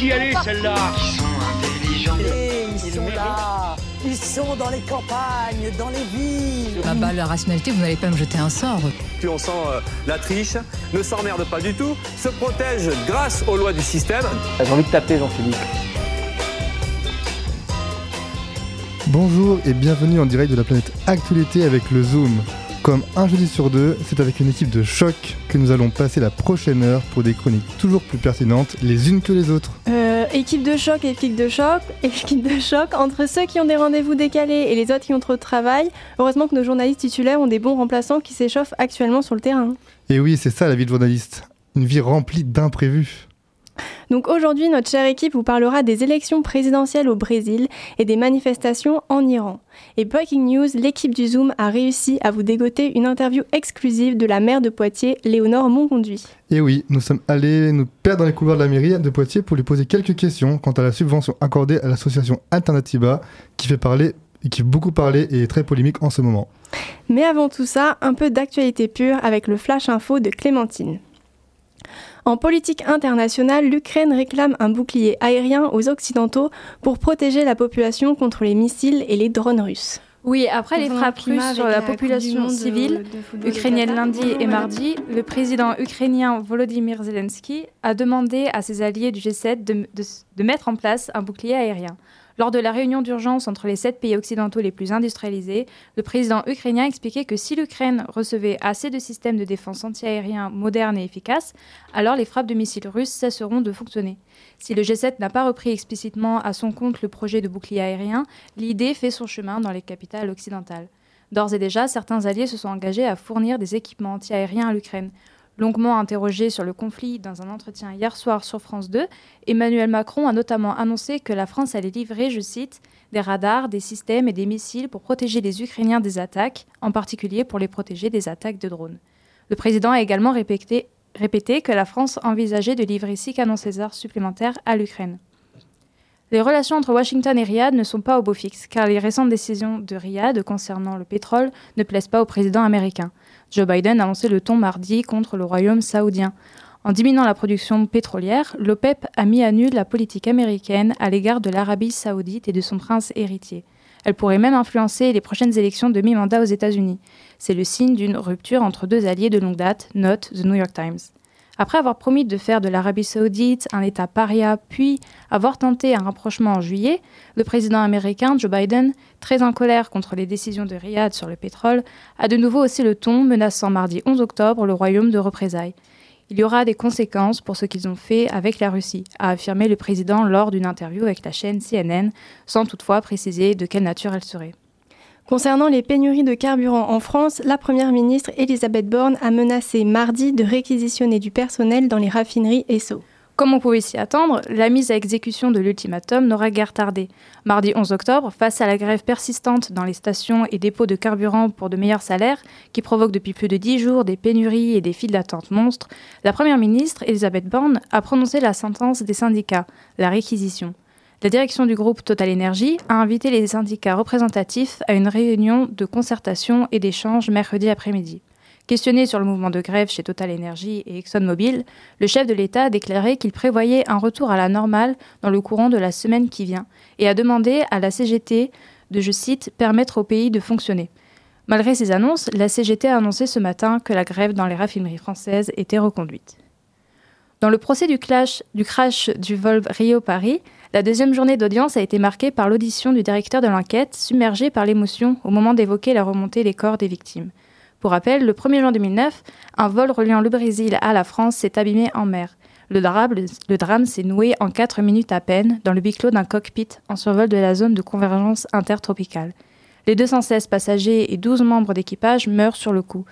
Qui allait celle-là Ils sont intelligents. Et ils sont là. Ils sont dans les campagnes, dans les villes. Ah bah la rationalité, vous n'allez pas me jeter un sort. Plus on sent euh, la triche, ne s'emmerde pas du tout, se protège grâce aux lois du système. J'ai envie de taper Jean-Philippe. Bonjour et bienvenue en direct de la planète Actualité avec le Zoom. Comme un jeudi sur deux, c'est avec une équipe de choc que nous allons passer la prochaine heure pour des chroniques toujours plus pertinentes les unes que les autres. Euh, équipe de choc, équipe de choc, équipe de choc entre ceux qui ont des rendez-vous décalés et les autres qui ont trop de travail. Heureusement que nos journalistes titulaires ont des bons remplaçants qui s'échauffent actuellement sur le terrain. Et oui, c'est ça la vie de journaliste. Une vie remplie d'imprévus. Donc aujourd'hui, notre chère équipe vous parlera des élections présidentielles au Brésil et des manifestations en Iran. Et breaking news, l'équipe du Zoom a réussi à vous dégoter une interview exclusive de la maire de Poitiers, Léonore Monconduit. Et oui, nous sommes allés nous perdre dans les couloirs de la mairie de Poitiers pour lui poser quelques questions quant à la subvention accordée à l'association Alternativa qui fait parler et qui fait beaucoup parler et est très polémique en ce moment. Mais avant tout ça, un peu d'actualité pure avec le flash info de Clémentine. En politique internationale, l'Ukraine réclame un bouclier aérien aux Occidentaux pour protéger la population contre les missiles et les drones russes. Oui, après les frappes russes sur la population de- civile de ukrainienne lundi et mardi, le président ukrainien Volodymyr Zelensky a demandé à ses alliés du G7 de, de- de mettre en place un bouclier aérien. Lors de la réunion d'urgence entre les sept pays occidentaux les plus industrialisés, le président ukrainien expliquait que si l'Ukraine recevait assez de systèmes de défense antiaérien modernes et efficaces, alors les frappes de missiles russes cesseront de fonctionner. Si le G7 n'a pas repris explicitement à son compte le projet de bouclier aérien, l'idée fait son chemin dans les capitales occidentales. D'ores et déjà, certains alliés se sont engagés à fournir des équipements antiaériens à l'Ukraine. Longuement interrogé sur le conflit dans un entretien hier soir sur France 2, Emmanuel Macron a notamment annoncé que la France allait livrer, je cite, des radars, des systèmes et des missiles pour protéger les Ukrainiens des attaques, en particulier pour les protéger des attaques de drones. Le président a également répété, que la France envisageait de livrer six canons César supplémentaires à l'Ukraine. Les relations entre Washington et Riyad ne sont pas au beau fixe, car les récentes décisions de Riyad concernant le pétrole ne plaisent pas au président américain. Joe Biden a lancé le ton mardi contre le royaume saoudien. En diminuant la production pétrolière, l'OPEP a mis à nu la politique américaine à l'égard de l'Arabie saoudite et de son prince héritier. Elle pourrait même influencer les prochaines élections de mi-mandat aux États-Unis. C'est le signe d'une rupture entre deux alliés de longue date, note The New York Times. Après avoir promis de faire de l'Arabie saoudite un État paria, puis avoir tenté un rapprochement en juillet, le président américain Joe Biden, très en colère contre les décisions de Riyad sur le pétrole, a de nouveau haussé le ton, menaçant mardi 11 octobre le royaume de représailles. Il y aura des conséquences pour ce qu'ils ont fait avec la Russie, a affirmé le président lors d'une interview avec la chaîne CNN, sans toutefois préciser de quelle nature elle serait. Concernant les pénuries de carburant en France, la Première ministre Elisabeth Borne a menacé mardi de réquisitionner du personnel dans les raffineries ESSO. Comme on pouvait s'y attendre, la mise à exécution de l'ultimatum n'aura guère tardé. Mardi 11 octobre, face à la grève persistante dans les stations et dépôts de carburant pour de meilleurs salaires, qui provoque depuis plus de dix jours des pénuries et des files d'attente monstres, la Première ministre, Elisabeth Borne, a prononcé la sentence des syndicats, la réquisition. La direction du groupe Total Energy a invité les syndicats représentatifs à une réunion de concertation et d'échange mercredi après-midi. Questionné sur le mouvement de grève chez Total Energy et ExxonMobil, le chef de l'État a déclaré qu'il prévoyait un retour à la normale dans le courant de la semaine qui vient et a demandé à la CGT de, je cite, permettre au pays de fonctionner. Malgré ces annonces, la CGT a annoncé ce matin que la grève dans les raffineries françaises était reconduite. Dans le procès du, du crash du vol Rio-Paris, la deuxième journée d'audience a été marquée par l'audition du directeur de l'enquête, submergé par l'émotion au moment d'évoquer la remontée des corps des victimes. Pour rappel, le 1er juin 2009, un vol reliant le Brésil à la France s'est abîmé en mer. Le drame, s'est noué en 4 minutes à peine dans le biclos d'un cockpit en survol de la zone de convergence intertropicale. Les 216 passagers et 12 membres d'équipage meurent sur le coup.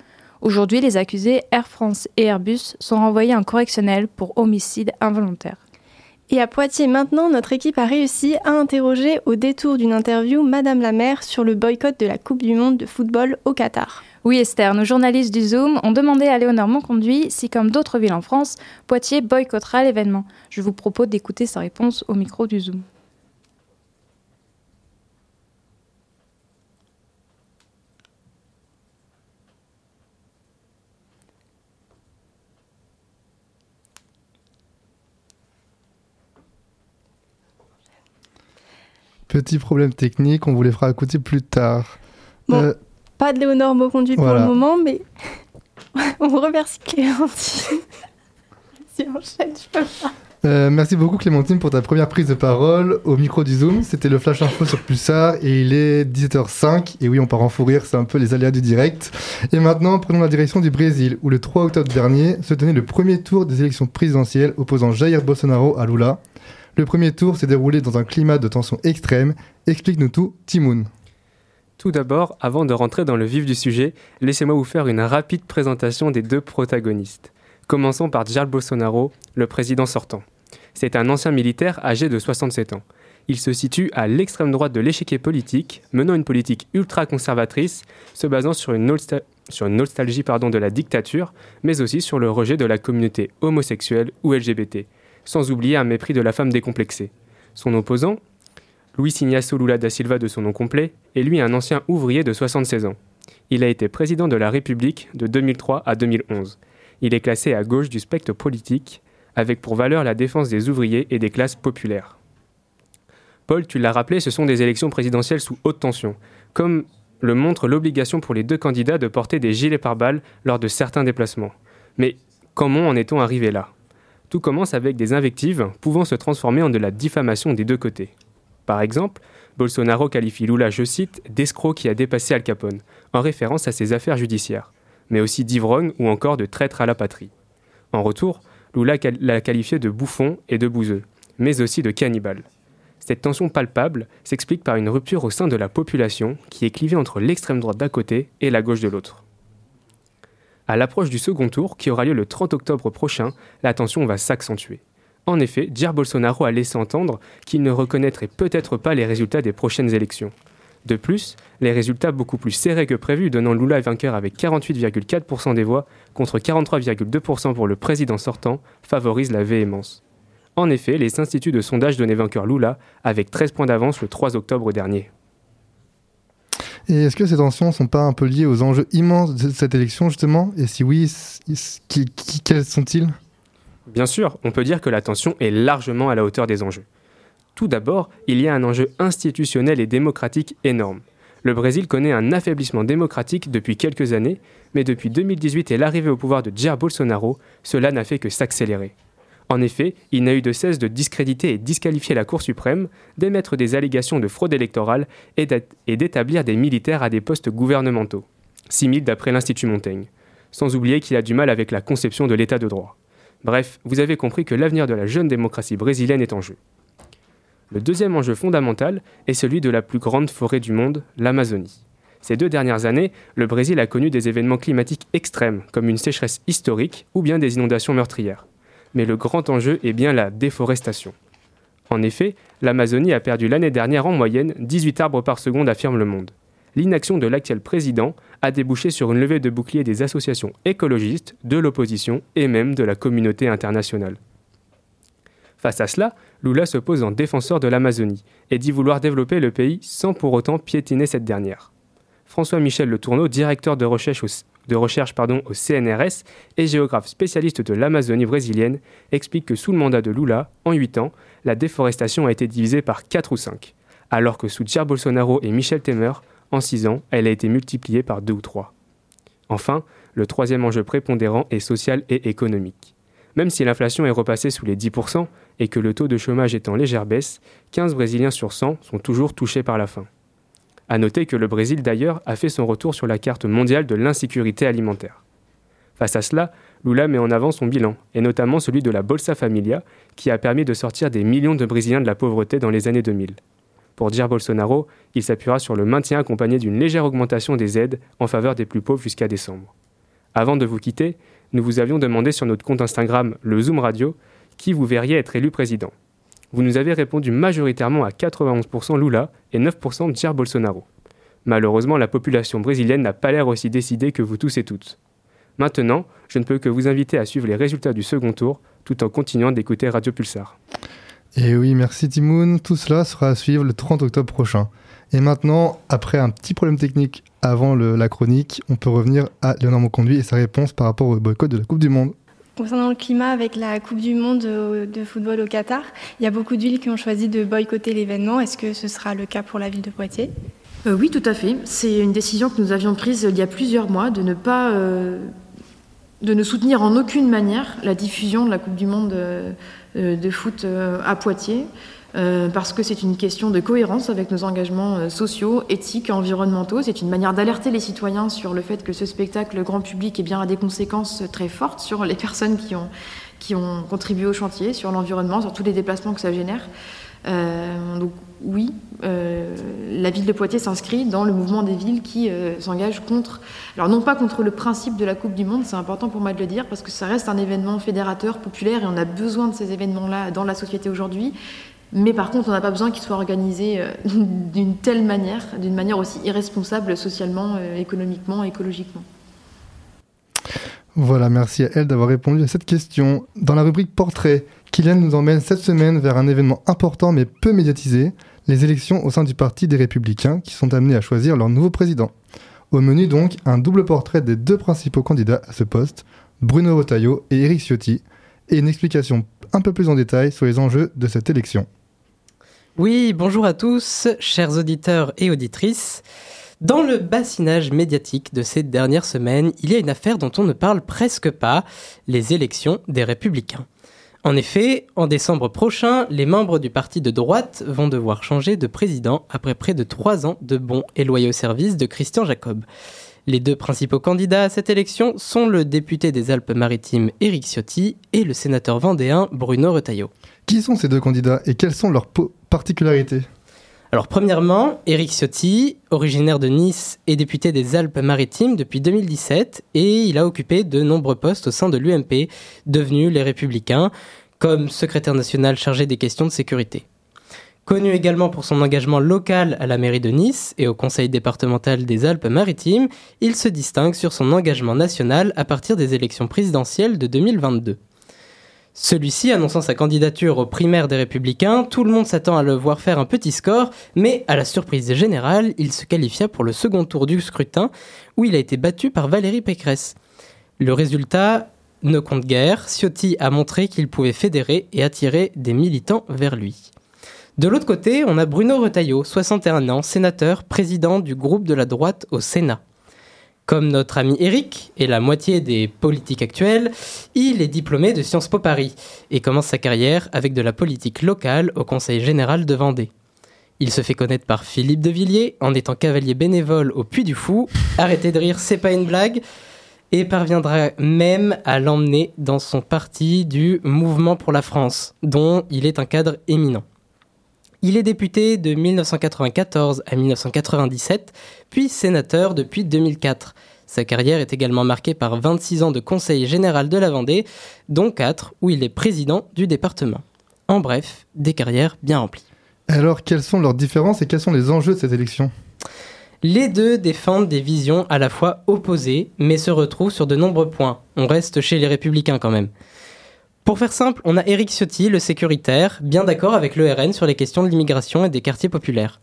Aujourd'hui, les accusés Air France et Airbus sont renvoyés en correctionnel pour homicide involontaire. Et à Poitiers maintenant, notre équipe a réussi à interroger au détour d'une interview Madame la maire sur le boycott de la Coupe du Monde de football au Qatar. Oui Esther, nos journalistes du Zoom ont demandé à Léonore Monconduit si, comme d'autres villes en France, Poitiers boycottera l'événement. Je vous propose d'écouter sa réponse au micro du Zoom. Petit problème technique, on vous les fera écouter plus tard. Bon, Euh, pas de Léonore Beauconduit pour Voilà. le moment, mais on remercie Clémentine. Si enchaîne, je peux pas. euh, merci beaucoup Clémentine pour ta première prise de parole au micro du Zoom. C'était le Flash Info sur Pulsar et il est 17h05. Et oui, on part en fou rire, c'est un peu les aléas du direct. Et maintenant, prenons la direction du Brésil, où le 3 octobre dernier se tenait le premier tour des élections présidentielles opposant Jair Bolsonaro à Lula. Le premier tour s'est déroulé dans un climat de tension extrême. Explique-nous tout, Timoun. Tout d'abord, avant de rentrer dans le vif du sujet, laissez-moi vous faire une rapide présentation des deux protagonistes. Commençons par Jair Bolsonaro, le président sortant. C'est un ancien militaire âgé de 67 ans. Il se situe à l'extrême droite de l'échiquier politique, menant une politique ultra-conservatrice, se basant sur une, nostalgie de la dictature, mais aussi sur le rejet de la communauté homosexuelle ou LGBT, sans oublier un mépris de la femme décomplexée. Son opposant, Luis Ignacio Lula da Silva de son nom complet, est lui un ancien ouvrier de 76 ans. Il a été président de la République de 2003 à 2011. Il est classé à gauche du spectre politique, avec pour valeur la défense des ouvriers et des classes populaires. Paul, tu l'as rappelé, ce sont des élections présidentielles sous haute tension, comme le montre l'obligation pour les deux candidats de porter des gilets pare-balles lors de certains déplacements. Mais comment en est-on arrivé là? Tout commence avec des invectives pouvant se transformer en de la diffamation des deux côtés. Par exemple, Bolsonaro qualifie Lula, je cite, d'escroc qui a dépassé Al Capone, en référence à ses affaires judiciaires, mais aussi d'ivrogne ou encore de traître à la patrie. En retour, Lula l'a qualifié de bouffon et de bouseux, mais aussi de cannibale. Cette tension palpable s'explique par une rupture au sein de la population qui est clivée entre l'extrême droite d'un côté et la gauche de l'autre. À l'approche du second tour, qui aura lieu le 30 octobre prochain, la tension va s'accentuer. En effet, Jair Bolsonaro a laissé entendre qu'il ne reconnaîtrait peut-être pas les résultats des prochaines élections. De plus, les résultats beaucoup plus serrés que prévu, donnant Lula vainqueur avec 48,4% des voix contre 43,2% pour le président sortant, favorisent la véhémence. En effet, les instituts de sondage donnaient vainqueur Lula avec 13 points d'avance le 3 octobre dernier. Et est-ce que ces tensions sont pas un peu liées aux enjeux immenses de cette élection, justement? Et si oui, quels sont-ils? Bien sûr, on peut dire que la tension est largement à la hauteur des enjeux. Tout d'abord, il y a un enjeu institutionnel et démocratique énorme. Le Brésil connaît un affaiblissement démocratique depuis quelques années, mais depuis 2018 et l'arrivée au pouvoir de Jair Bolsonaro, cela n'a fait que s'accélérer. En effet, il n'a eu de cesse de discréditer et disqualifier la Cour suprême, d'émettre des allégations de fraude électorale et d'établir des militaires à des postes gouvernementaux. 6000 d'après l'Institut Montaigne. Sans oublier qu'il a du mal avec la conception de l'état de droit. Bref, vous avez compris que l'avenir de la jeune démocratie brésilienne est en jeu. Le deuxième enjeu fondamental est celui de la plus grande forêt du monde, l'Amazonie. Ces deux dernières années, le Brésil a connu des événements climatiques extrêmes, comme une sécheresse historique ou bien des inondations meurtrières. Mais le grand enjeu est bien la déforestation. En effet, l'Amazonie a perdu l'année dernière en moyenne 18 arbres par seconde, affirme le monde. L'inaction de l'actuel président a débouché sur une levée de boucliers des associations écologistes, de l'opposition et même de la communauté internationale. Face à cela, Lula se pose en défenseur de l'Amazonie et dit vouloir développer le pays sans pour autant piétiner cette dernière. François-Michel Le Tourneau, directeur de recherche, au, de recherche au CNRS et géographe spécialiste de l'Amazonie brésilienne, explique que sous le mandat de Lula, en 8 ans, la déforestation a été divisée par 4 ou 5, alors que sous Jair Bolsonaro et Michel Temer, en 6 ans, elle a été multipliée par 2 ou 3. Enfin, le troisième enjeu prépondérant est social et économique. Même si l'inflation est repassée sous les 10% et que le taux de chômage est en légère baisse, 15 Brésiliens sur 100 sont toujours touchés par la faim. À noter que le Brésil d'ailleurs a fait son retour sur la carte mondiale de l'insécurité alimentaire. Face à cela, Lula met en avant son bilan, et notamment celui de la Bolsa Familia, qui a permis de sortir des millions de Brésiliens de la pauvreté dans les années 2000. Pour dire Bolsonaro, il s'appuiera sur le maintien accompagné d'une légère augmentation des aides en faveur des plus pauvres jusqu'à décembre. Avant de vous quitter, nous vous avions demandé sur notre compte Instagram, le Zoom Radio, qui vous verriez être élu président. Vous nous avez répondu majoritairement à 91% Lula et 9% Jair Bolsonaro. Malheureusement, la population brésilienne n'a pas l'air aussi décidée que vous tous et toutes. Maintenant, je ne peux que vous inviter à suivre les résultats du second tour tout en continuant d'écouter Radio Pulsar. Et oui, merci Timoun. Tout cela sera à suivre le 30 octobre prochain. Et maintenant, après un petit problème technique avant la chronique, on peut revenir à Léonard Monconduit et sa réponse par rapport au boycott de la Coupe du Monde. Concernant le climat avec la Coupe du Monde de football au Qatar, il y a beaucoup de villes qui ont choisi de boycotter l'événement. Est-ce que ce sera le cas pour la ville de Poitiers? Euh, Oui, tout à fait. C'est une décision que nous avions prise il y a plusieurs mois de ne pas euh, de ne soutenir en aucune manière la diffusion de la Coupe du Monde euh, euh, de foot euh, à Poitiers, parce que c'est une question de cohérence avec nos engagements sociaux, éthiques, environnementaux. C'est une manière d'alerter les citoyens sur le fait que ce spectacle grand public eh bien, a des conséquences très fortes sur les personnes qui ont, contribué au chantier, sur l'environnement, sur tous les déplacements que ça génère. donc oui, euh, la ville de Poitiers s'inscrit dans le mouvement des villes qui euh, s'engagent contre, alors non pas contre le principe de la Coupe du Monde, c'est important pour moi de le dire, parce que ça reste un événement fédérateur, populaire, et on a besoin de ces événements-là dans la société aujourd'hui. Mais par contre, on n'a pas besoin qu'ils soient organisés euh, d'une telle manière, d'une manière aussi irresponsable socialement, économiquement, écologiquement. Voilà, merci à elle d'avoir répondu à cette question. Dans la rubrique Portrait, Kylian nous emmène cette semaine vers un événement important mais peu médiatisé, les élections au sein du Parti des Républicains qui sont amenés à choisir leur nouveau président. Au menu donc, un double portrait des deux principaux candidats à ce poste, Bruno Retailleau et Éric Ciotti, et une explication un peu plus en détail sur les enjeux de cette élection. Oui, bonjour à tous, chers auditeurs et auditrices. Dans le bassinage médiatique de ces dernières semaines, il y a une affaire dont on ne parle presque pas, les élections des républicains. En effet, en décembre prochain, les membres du parti de droite vont devoir changer de président après près de trois ans de bons et loyaux services de Christian Jacob. Les deux principaux candidats à cette élection sont le député des Alpes-Maritimes Éric Ciotti et le sénateur vendéen Bruno Retailleau. Qui sont ces deux candidats et quelles sont leurs particularités? Alors premièrement, Éric Ciotti, originaire de Nice et député des Alpes-Maritimes depuis 2017, et il a occupé de nombreux postes au sein de l'UMP, devenu les Républicains, comme secrétaire national chargé des questions de sécurité. Connu également pour son engagement local à la mairie de Nice et au conseil départemental des Alpes-Maritimes, il se distingue sur son engagement national à partir des élections présidentielles de 2022. Celui-ci annonçant sa candidature aux primaires des Républicains, tout le monde s'attend à le voir faire un petit score, mais à la surprise générale, il se qualifia pour le second tour du scrutin, où il a été battu par Valérie Pécresse. Le résultat ne compte guère, Ciotti a montré qu'il pouvait fédérer et attirer des militants vers lui. De l'autre côté, on a Bruno Retailleau, 61 ans, sénateur, président du groupe de la droite au Sénat. Comme notre ami Eric et la moitié des politiques actuelles, il est diplômé de Sciences Po Paris et commence sa carrière avec de la politique locale au Conseil général de Vendée. Il se fait connaître par Philippe de Villiers en étant cavalier bénévole au Puy du Fou. Arrêtez de rire, c'est pas une blague. Et parviendra même à l'emmener dans son parti du Mouvement pour la France, dont il est un cadre éminent. Il est député de 1994 à 1997, puis sénateur depuis 2004. Sa carrière est également marquée par 26 ans de conseil général de la Vendée, dont 4 où il est président du département. En bref, des carrières bien remplies. Alors, quelles sont leurs différences et quels sont les enjeux de cette élection? Les deux défendent des visions à la fois opposées, mais se retrouvent sur de nombreux points. On reste chez les républicains quand même. Pour faire simple, on a Éric Ciotti, le sécuritaire, bien d'accord avec le RN sur les questions de l'immigration et des quartiers populaires.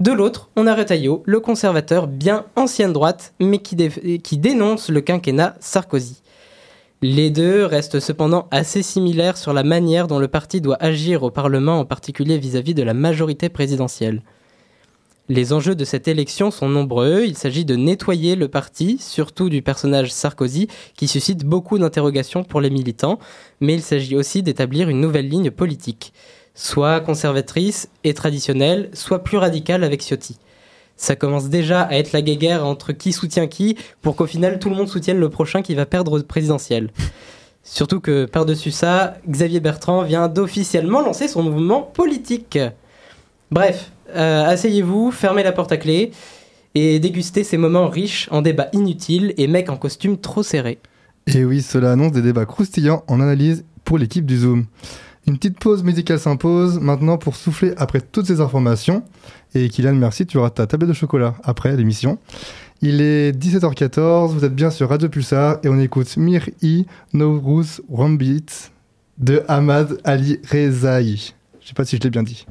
De l'autre, on a Retailleau, le conservateur bien ancienne droite, mais qui, qui dénonce le quinquennat Sarkozy. Les deux restent cependant assez similaires sur la manière dont le parti doit agir au Parlement, en particulier vis-à-vis de la majorité présidentielle. Les enjeux de cette élection sont nombreux. Il s'agit de nettoyer le parti, surtout du personnage Sarkozy, qui suscite beaucoup d'interrogations pour les militants, mais il s'agit aussi d'établir une nouvelle ligne politique, soit conservatrice et traditionnelle, soit plus radicale avec Ciotti. Ça commence déjà à être la guéguerre entre qui soutient qui, pour qu'au final tout le monde soutienne le prochain qui va perdre au présidentiel. Surtout que par-dessus ça, Xavier Bertrand vient d'officiellement lancer son mouvement politique. Bref, euh, asseyez-vous, fermez la porte à clé et dégustez ces moments riches en débats inutiles et mecs en costume trop serré. Et oui, cela annonce des débats croustillants en analyse pour l'équipe du Zoom. Une petite pause musicale s'impose maintenant pour souffler après toutes ces informations. Et Kylian, merci, tu auras ta tablette de chocolat après l'émission. Il est 17h14, vous êtes bien sur Radio Pulsar et on écoute Mir I Nouruz Rambit de Ahmad Ali Rezaï. Je sais pas si je l'ai bien dit.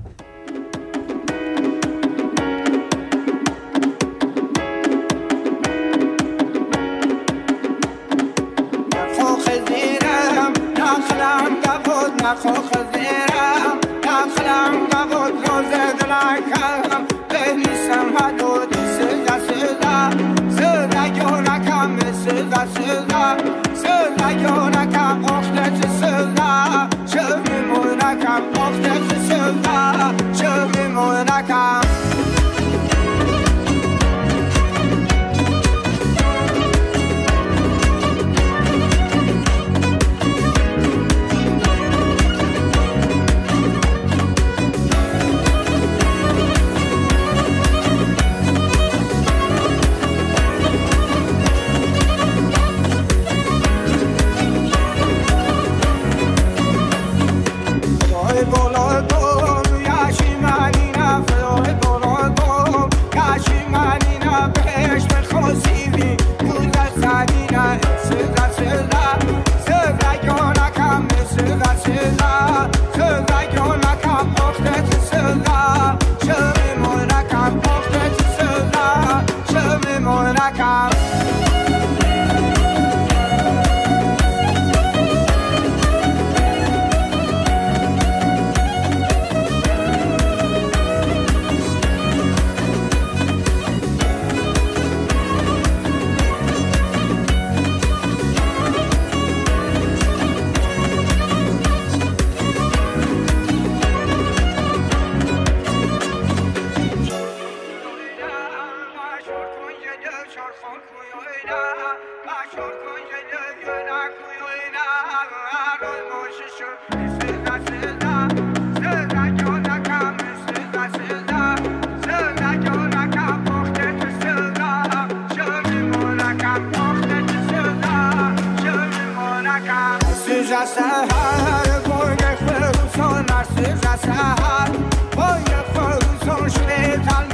از سهر بای نفروسان مرسیز از سهر بای نفروسان شده تن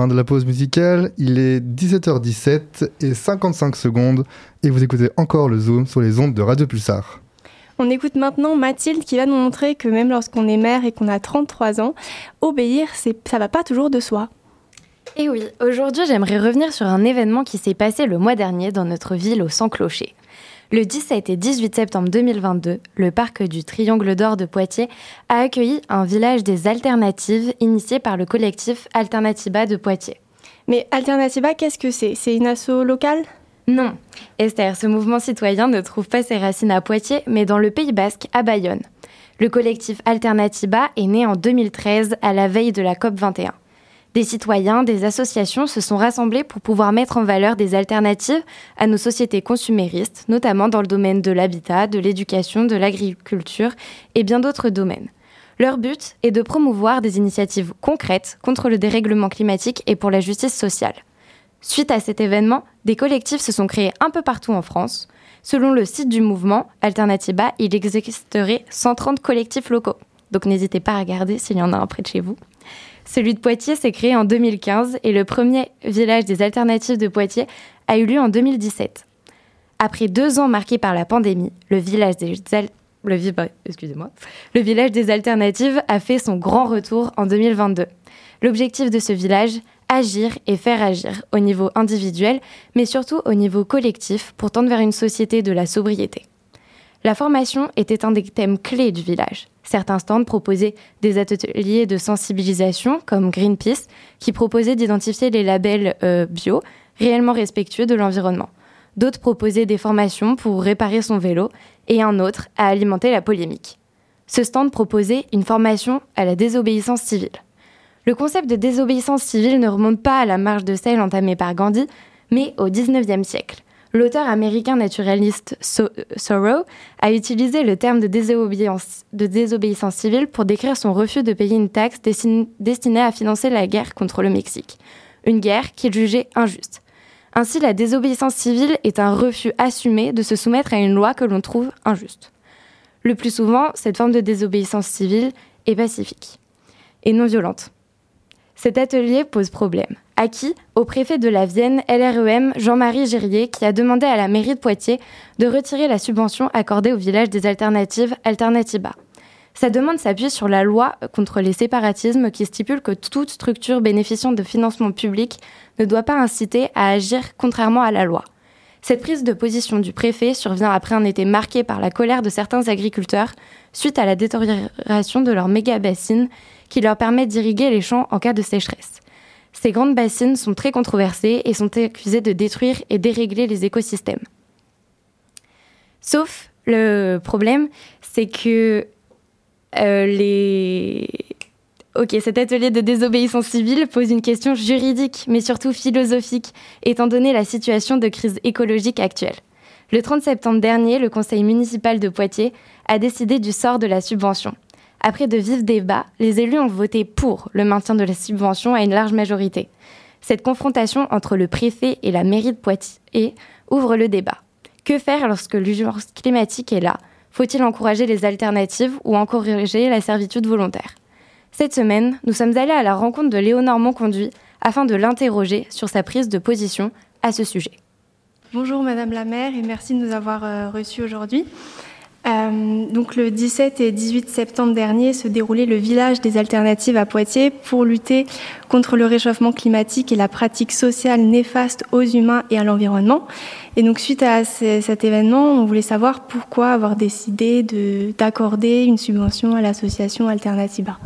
Fin de la pause musicale, il est 17h17 et 55 secondes et vous écoutez encore le Zoom sur les ondes de Radio Pulsar. On écoute maintenant Mathilde qui va nous montrer que même lorsqu'on est mère et qu'on a 33 ans, obéir, ça va pas toujours de soi. Et oui, aujourd'hui j'aimerais revenir sur un événement qui s'est passé le mois dernier dans notre ville au Sans-Clocher. Le 17 et 18 septembre 2022, le parc du Triangle d'Or de Poitiers a accueilli un village des alternatives initié par le collectif Alternatiba de Poitiers. Mais Alternatiba, qu'est-ce que c'est? C'est une asso locale? Non. Esther, ce mouvement citoyen ne trouve pas ses racines à Poitiers, mais dans le Pays basque, à Bayonne. Le collectif Alternatiba est né en 2013 à la veille de la COP 21. Des citoyens, des associations se sont rassemblés pour pouvoir mettre en valeur des alternatives à nos sociétés consuméristes, notamment dans le domaine de l'habitat, de l'éducation, de l'agriculture et bien d'autres domaines. Leur but est de promouvoir des initiatives concrètes contre le dérèglement climatique et pour la justice sociale. Suite à cet événement, des collectifs se sont créés un peu partout en France. Selon le site du mouvement Alternatiba, il existerait 130 collectifs locaux. Donc n'hésitez pas à regarder s'il y en a un près de chez vous. Celui de Poitiers s'est créé en 2015 et le premier village des alternatives de Poitiers a eu lieu en 2017. Après deux ans marqués par la pandémie, le village des, des alternatives a fait son grand retour en 2022. L'objectif de ce village, agir et faire agir au niveau individuel, mais surtout au niveau collectif pour tendre vers une société de la sobriété. La formation était un des thèmes clés du village. Certains stands proposaient des ateliers de sensibilisation, comme Greenpeace, qui proposait d'identifier les labels euh, bio, réellement respectueux de l'environnement. D'autres proposaient des formations pour réparer son vélo et un autre à alimenter la polémique. Ce stand proposait une formation à la désobéissance civile. Le concept de désobéissance civile ne remonte pas à la marche de sel entamée par Gandhi, mais au XIXe siècle. L'auteur américain naturaliste Thoreau a utilisé le terme de désobéissance, de désobéissance, civile pour décrire son refus de payer une taxe destinée à financer la guerre contre le Mexique. Une guerre qu'il jugeait injuste. Ainsi, la désobéissance civile est un refus assumé de se soumettre à une loi que l'on trouve injuste. Le plus souvent, cette forme de désobéissance civile est pacifique et non violente. Cet atelier pose problème. À qui? Au préfet de la Vienne, LREM, Jean-Marie Gérier, qui a demandé à la mairie de Poitiers de retirer la subvention accordée au village des alternatives Alternatiba. Sa demande s'appuie sur la loi contre les séparatismes qui stipule que toute structure bénéficiant de financement public ne doit pas inciter à agir contrairement à la loi. Cette prise de position du préfet survient après un été marqué par la colère de certains agriculteurs suite à la détérioration de leurs méga-bassines qui leur permettent d'irriguer les champs en cas de sécheresse. Ces grandes bassines sont très controversées et sont accusées de détruire et dérégler les écosystèmes. Sauf le problème, c'est que euh, les... Ok, cet atelier de désobéissance civile pose une question juridique, mais surtout philosophique, étant donné la situation de crise écologique actuelle. Le 30 septembre dernier, le conseil municipal de Poitiers a décidé du sort de la subvention. Après de vifs débats, les élus ont voté pour le maintien de la subvention à une large majorité. Cette confrontation entre le préfet et la mairie de Poitiers ouvre le débat. Que faire lorsque l'urgence climatique est là? Faut-il encourager les alternatives ou encourager la servitude volontaire? Cette semaine, nous sommes allés à la rencontre de Léonore Monconduit afin de l'interroger sur sa prise de position à ce sujet. Bonjour Madame la maire et merci de nous avoir euh, reçus aujourd'hui. Euh, donc le 17 et 18 septembre dernier se déroulait le village des alternatives à Poitiers pour lutter contre le réchauffement climatique et la pratique sociale néfaste aux humains et à l'environnement. Et donc suite à cet événement, on voulait savoir pourquoi avoir décidé d'accorder une subvention à l'association Alternativa.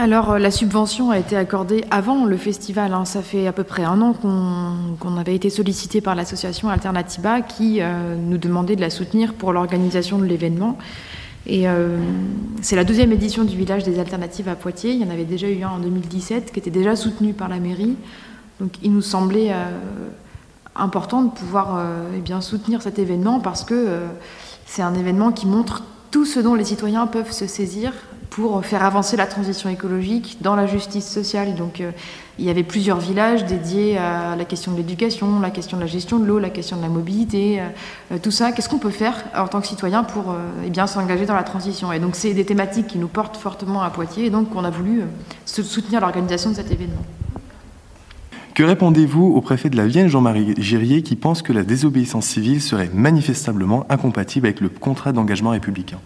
Alors, euh, la subvention a été accordée avant le festival. Hein. Ça fait à peu près un an qu'on avait été sollicité par l'association Alternativa qui euh, nous demandait de la soutenir pour l'organisation de l'événement. Et euh, c'est la deuxième édition du village des alternatives à Poitiers. Il y en avait déjà eu un en 2017 qui était déjà soutenu par la mairie. Donc, il nous semblait important de pouvoir eh bien, soutenir cet événement parce que c'est un événement qui montre tout ce dont les citoyens peuvent se saisir pour faire avancer la transition écologique dans la justice sociale. Donc euh, il y avait plusieurs villages dédiés à la question de l'éducation, la question de la gestion de l'eau, la question de la mobilité, euh, euh, tout ça. Qu'est-ce qu'on peut faire en tant que citoyen pour eh bien s'engager dans la transition? Et donc c'est des thématiques qui nous portent fortement à Poitiers et donc on a voulu soutenir l'organisation de cet événement. Que répondez-vous au préfet de la Vienne, Jean-Marie Girier, qui pense que la désobéissance civile serait manifestablement incompatible avec le contrat d'engagement républicain?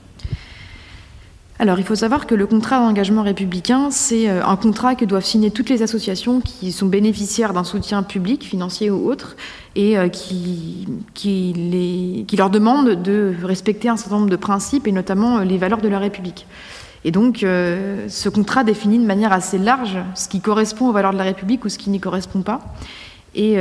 Alors, il faut savoir que le contrat d'engagement républicain, c'est euh, un contrat que doivent signer toutes les associations qui sont bénéficiaires d'un soutien public, financier ou autre, et euh, qui, leur demandent de respecter un certain nombre de principes, et notamment euh, les valeurs de la République. Et donc, ce contrat définit de manière assez large ce qui correspond aux valeurs de la République ou ce qui n'y correspond pas. Et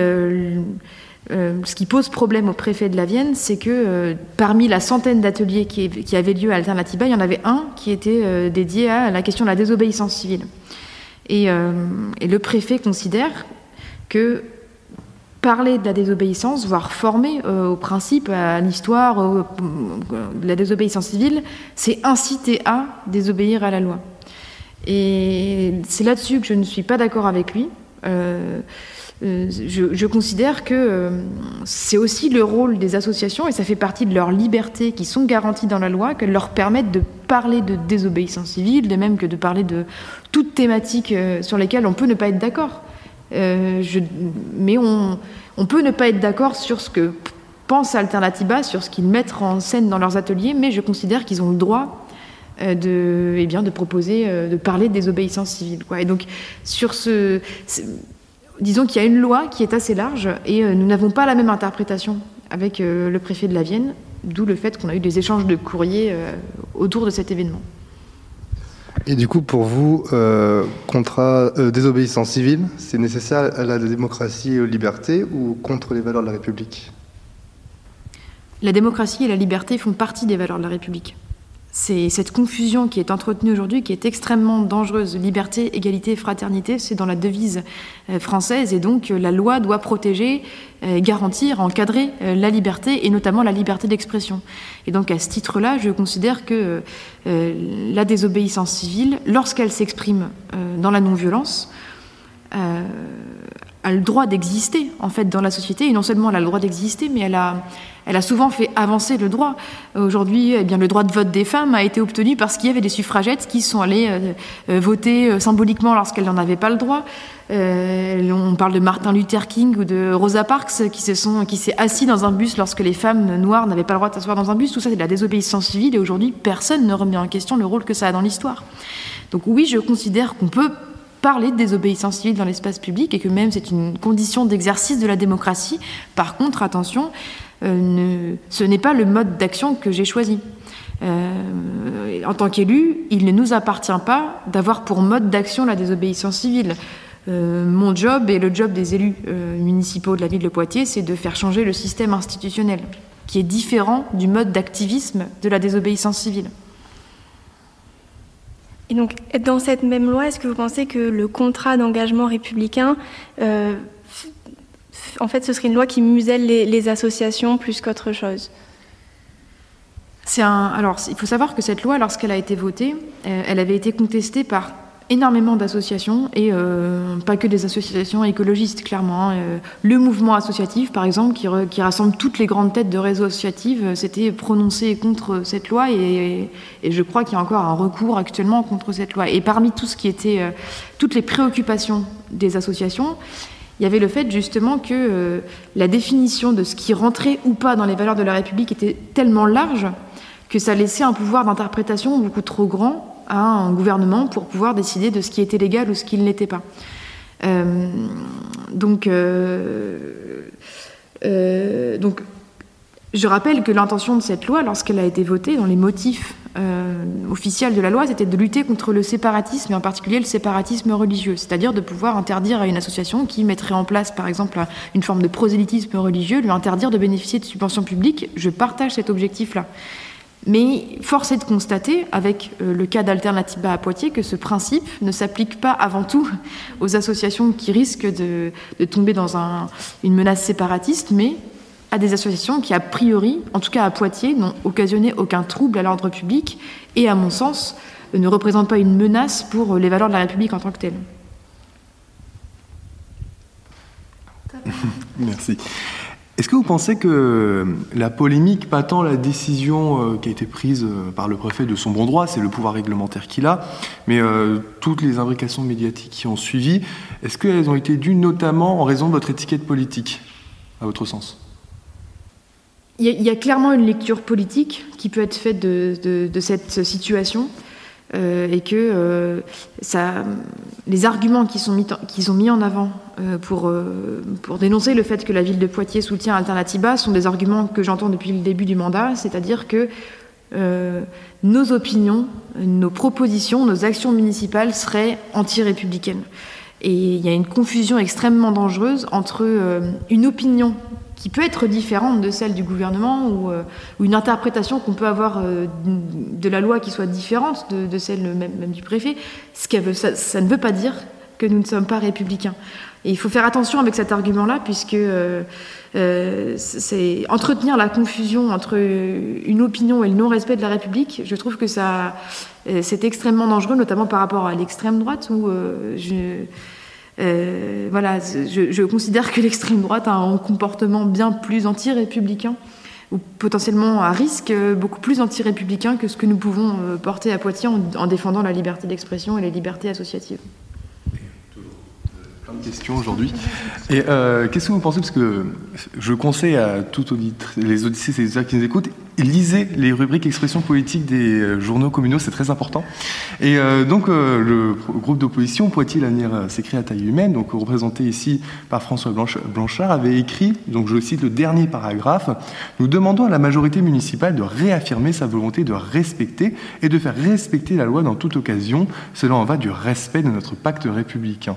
ce qui pose problème au préfet de la Vienne, c'est que euh, parmi la centaine d'ateliers qui, avaient lieu à Alternativa, il y en avait un qui était euh, dédié à la question de la désobéissance civile. Et, le préfet considère que parler de la désobéissance, voire former au principe, à l'histoire de la désobéissance civile, c'est inciter à désobéir à la loi. Et c'est là-dessus que je ne suis pas d'accord avec lui Euh, euh, je, je, considère que euh, c'est aussi le rôle des associations, et ça fait partie de leurs libertés qui sont garanties dans la loi, qu'elles leur permettent de parler de désobéissance civile, de même que de parler de toutes thématiques euh, sur lesquelles on peut ne pas être d'accord. Euh, mais on, peut ne pas être d'accord sur ce que pense Alternativa, sur ce qu'ils mettent en scène dans leurs ateliers, mais je considère qu'ils ont le droit de, eh bien, de proposer, de parler de désobéissance civile. Et donc, sur ce disons qu'il y a une loi qui est assez large et euh, nous n'avons pas la même interprétation avec euh, le préfet de la Vienne, d'où le fait qu'on a eu des échanges de courriers euh, autour de cet événement. Et du coup, pour vous, euh, contrat euh, désobéissance civile, c'est nécessaire à la démocratie et aux libertés ou contre les valeurs de la République? La démocratie et la liberté font partie des valeurs de la République. C'est cette confusion qui est entretenue aujourd'hui, qui est extrêmement dangereuse. Liberté, égalité, fraternité, c'est dans la devise euh, française, et donc euh, la loi doit protéger, euh, garantir, encadrer la liberté, et notamment la liberté d'expression. Et donc à ce titre-là, je considère que la désobéissance civile, lorsqu'elle s'exprime dans la non-violence, a le droit d'exister en fait dans la société et non seulement elle a le droit d'exister mais elle a, elle a souvent fait avancer le droit. Aujourd'hui, eh bien le droit de vote des femmes a été obtenu parce qu'il y avait des suffragettes qui sont allées euh, euh, voter euh, symboliquement lorsqu'elles n'en avaient pas le droit. On parle de Martin Luther King ou de Rosa Parks qui se sont qui s'est assis dans un bus lorsque les femmes noires n'avaient pas le droit de s'asseoir dans un bus. Tout ça, c'est de la désobéissance civile et aujourd'hui, personne ne remet en question le rôle que ça a dans l'histoire. Donc oui, je considère qu'on peut parler de désobéissance civile dans l'espace public et que même c'est une condition d'exercice de la démocratie. Par contre, attention, euh, ce n'est pas le mode d'action que j'ai choisi. Euh, en tant qu'élu, il ne nous appartient pas d'avoir pour mode d'action la désobéissance civile. Euh, mon job et le job des élus municipaux de la ville de Poitiers, c'est de faire changer le système institutionnel, qui est différent du mode d'activisme de la désobéissance civile. Et donc, dans cette même loi, est-ce que vous pensez que le contrat d'engagement républicain, euh, en fait, ce serait une loi qui muselle les, associations plus qu'autre chose? Un. Alors, il faut savoir que cette loi, lorsqu'elle a été votée, euh, elle avait été contestée par énormément d'associations et euh, pas que des associations écologistes, clairement. Hein. Euh, le mouvement associatif, par exemple, qui, rassemble toutes les grandes têtes de réseaux associatifs, euh, s'était prononcé contre cette loi et, et je crois qu'il y a encore un recours actuellement contre cette loi. Et parmi tout ce qui était, toutes les préoccupations des associations, il y avait le fait justement que la définition de ce qui rentrait ou pas dans les valeurs de la République était tellement large que ça laissait un pouvoir d'interprétation beaucoup trop grand à un gouvernement pour pouvoir décider de ce qui était légal ou ce qui ne l'était pas. Euh, donc, euh, euh, donc, je rappelle que l'intention de cette loi, lorsqu'elle a été votée, dans les motifs officiels de la loi, c'était de lutter contre le séparatisme, et en particulier le séparatisme religieux, c'est-à-dire de pouvoir interdire à une association qui mettrait en place, par exemple, une forme de prosélytisme religieux, lui interdire de bénéficier de subventions publiques. Je partage cet objectif-là. Mais force est de constater, avec euh, le cas d'Alternativa à Poitiers, que ce principe ne s'applique pas avant tout aux associations qui risquent de, tomber dans un, une menace séparatiste, mais à des associations qui, a priori, en tout cas à Poitiers, n'ont occasionné aucun trouble à l'ordre public et, à mon sens, ne représentent pas une menace pour les valeurs de la République en tant que telles. Merci. Est-ce que vous pensez que la polémique, pas tant la décision euh, qui a été prise euh, par le préfet de son bon droit, c'est le pouvoir réglementaire qu'il a, mais euh, toutes les imbrications médiatiques qui ont suivi, est-ce qu'elles ont été dues notamment en raison de votre étiquette politique, à votre sens? Il y, a, clairement une lecture politique qui peut être faite de, cette situation. Euh, et que euh, les arguments qui sont mis, qui sont mis en avant euh, pour, pour dénoncer le fait que la ville de Poitiers soutient Alternativa sont des arguments que j'entends depuis le début du mandat, c'est-à-dire que nos opinions, nos propositions, nos actions municipales seraient anti-républicaines. Et il y a une confusion extrêmement dangereuse entre une opinion qui peut être différente de celle du gouvernement ou, euh, une interprétation qu'on peut avoir euh, de la loi qui soit différente de, celle même, du préfet, ce veut, ça, ne veut pas dire que nous ne sommes pas républicains. Il faut faire attention avec cet argument-là, puisque euh, c'est entretenir la confusion entre une opinion et le non-respect de la République. Je trouve que ça, c'est extrêmement dangereux, notamment par rapport à l'extrême droite, où je voilà, je, considère que l'extrême droite a un comportement bien plus anti-républicain ou potentiellement à risque beaucoup plus anti-républicain que ce que nous pouvons porter à Poitiers en, en défendant la liberté d'expression et les libertés associatives questions aujourd'hui. Et euh, qu'est-ce que vous pensez? Parce que je conseille à tous les auditrices et les auditeurs qui nous écoutent, lisez les rubriques expression politique des euh, journaux communaux, c'est très important. Et euh, donc, le groupe d'opposition, Poitiers, l'avenir s'écrit à taille humaine, donc représenté ici par François Blanchard, avait écrit, donc je cite le dernier paragraphe, Nous demandons à la majorité municipale de réaffirmer sa volonté de respecter et de faire respecter la loi dans toute occasion. Cela en va du respect de notre pacte républicain.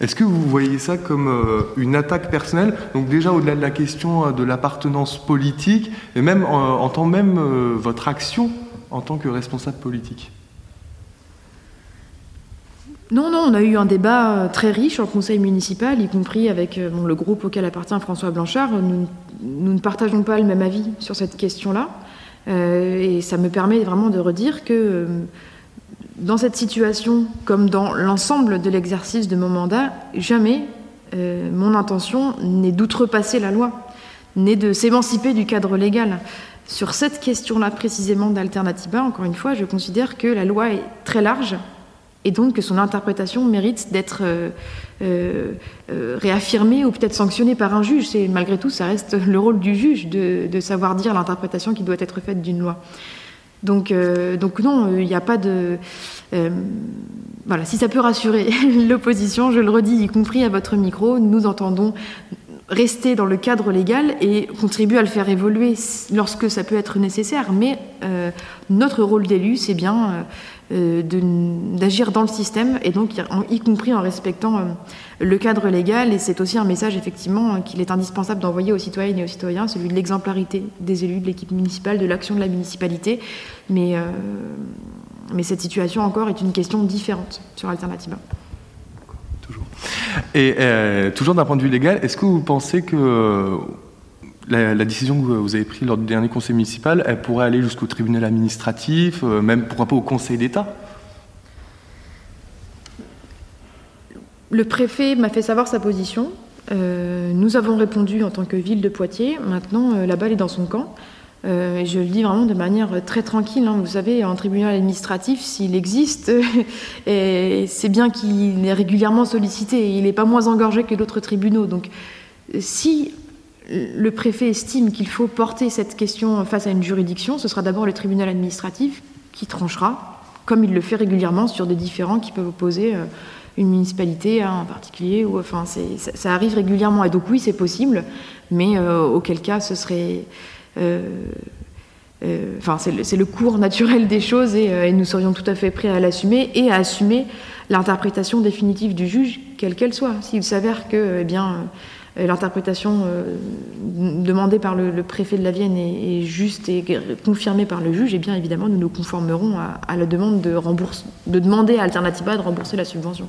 Est-ce que vous voyez ça comme euh, une attaque personnelle? Donc déjà au-delà de la question euh, de l'appartenance politique, et même en, tant même euh, votre action en tant que responsable politique? Non, non, on a eu un débat très riche en conseil municipal, y compris avec le groupe auquel appartient François Blanchard. Nous, nous, ne partageons pas le même avis sur cette question-là. et ça me permet vraiment de redire que dans cette situation, comme dans l'ensemble de l'exercice de mon mandat, jamais euh, mon intention n'est d'outrepasser la loi, n'est de s'émanciper du cadre légal. Sur cette question-là précisément d'Alternativa, encore une fois, je considère que la loi est très large et donc que son interprétation mérite d'être euh, euh, réaffirmée ou peut-être sanctionnée par un juge. Malgré tout, ça reste le rôle du juge de savoir dire l'interprétation qui doit être faite d'une loi. Donc, euh, donc non, il n'y a pas de... Euh, voilà, si ça peut rassurer l'opposition, je le redis, y compris à votre micro, nous entendons rester dans le cadre légal et contribuer à le faire évoluer lorsque ça peut être nécessaire. Mais euh, notre rôle d'élu, c'est bien euh, d'agir dans le système et donc y compris en respectant euh, le cadre légal. Et c'est aussi un message effectivement qu'il est indispensable d'envoyer aux citoyennes et aux citoyens, celui de l'exemplarité des élus, de l'équipe municipale, de l'action de la municipalité. Mais, mais cette situation encore est une question différente sur Alternativa. Et euh, toujours d'un point de vue légal, est-ce que vous pensez que euh, la, décision que vous avez prise lors du dernier conseil municipal, elle pourrait aller jusqu'au tribunal administratif, euh, même pourquoi pas au conseil d'État? Le préfet m'a fait savoir sa position. nous avons répondu en tant que ville de Poitiers. Maintenant, la balle est dans son camp. Euh, je le dis vraiment de manière très tranquille. Hein. Vous savez, un tribunal administratif, s'il existe, c'est bien qu'il est régulièrement sollicité. il n'est pas moins engorgé que d'autres tribunaux. Donc, si le préfet estime qu'il faut porter cette question face à une juridiction, ce sera d'abord le tribunal administratif qui tranchera, comme il le fait régulièrement sur des différends qui peuvent opposer euh, une municipalité à un particulier. Ou, enfin, ça, arrive régulièrement. Et donc oui, c'est possible, mais euh, auquel cas ce serait enfin, c'est le, cours naturel des choses euh, et, nous serions tout à fait prêts à l'assumer et à assumer l'interprétation définitive du juge, quelle qu'elle soit. S'il s'avère que eh l'interprétation demandée par le, préfet de la Vienne est, juste et confirmée par le juge, eh bien évidemment nous nous conformerons à, la demande de, de demander à Alternativa de rembourser la subvention.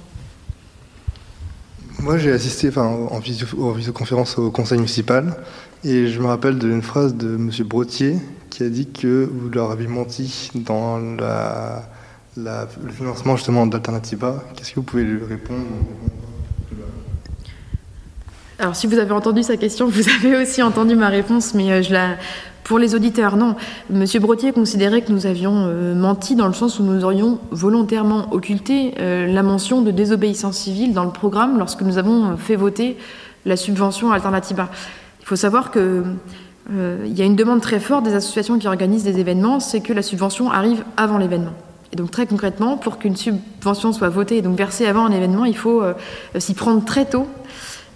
Moi j'ai assisté en, visioconférence au conseil municipal et je me rappelle d'une phrase de M. Brottier qui a dit que vous leur avez menti dans le financement justement d'Alternativa. Qu'est-ce que vous pouvez lui répondre? Alors, si vous avez entendu sa question, vous avez aussi entendu ma réponse, mais euh, je la... pour les auditeurs, non. Monsieur Brottier considérait que nous avions euh, menti dans le sens où nous aurions volontairement occulté euh, la mention de désobéissance civile dans le programme lorsque nous avons fait voter la subvention Alternativa. Il faut savoir euh, y a une demande très forte des associations qui organisent des événements, c'est que la subvention arrive avant l'événement. Et donc très concrètement, pour qu'une subvention soit votée et donc versée avant un événement, il faut euh, s'y prendre très tôt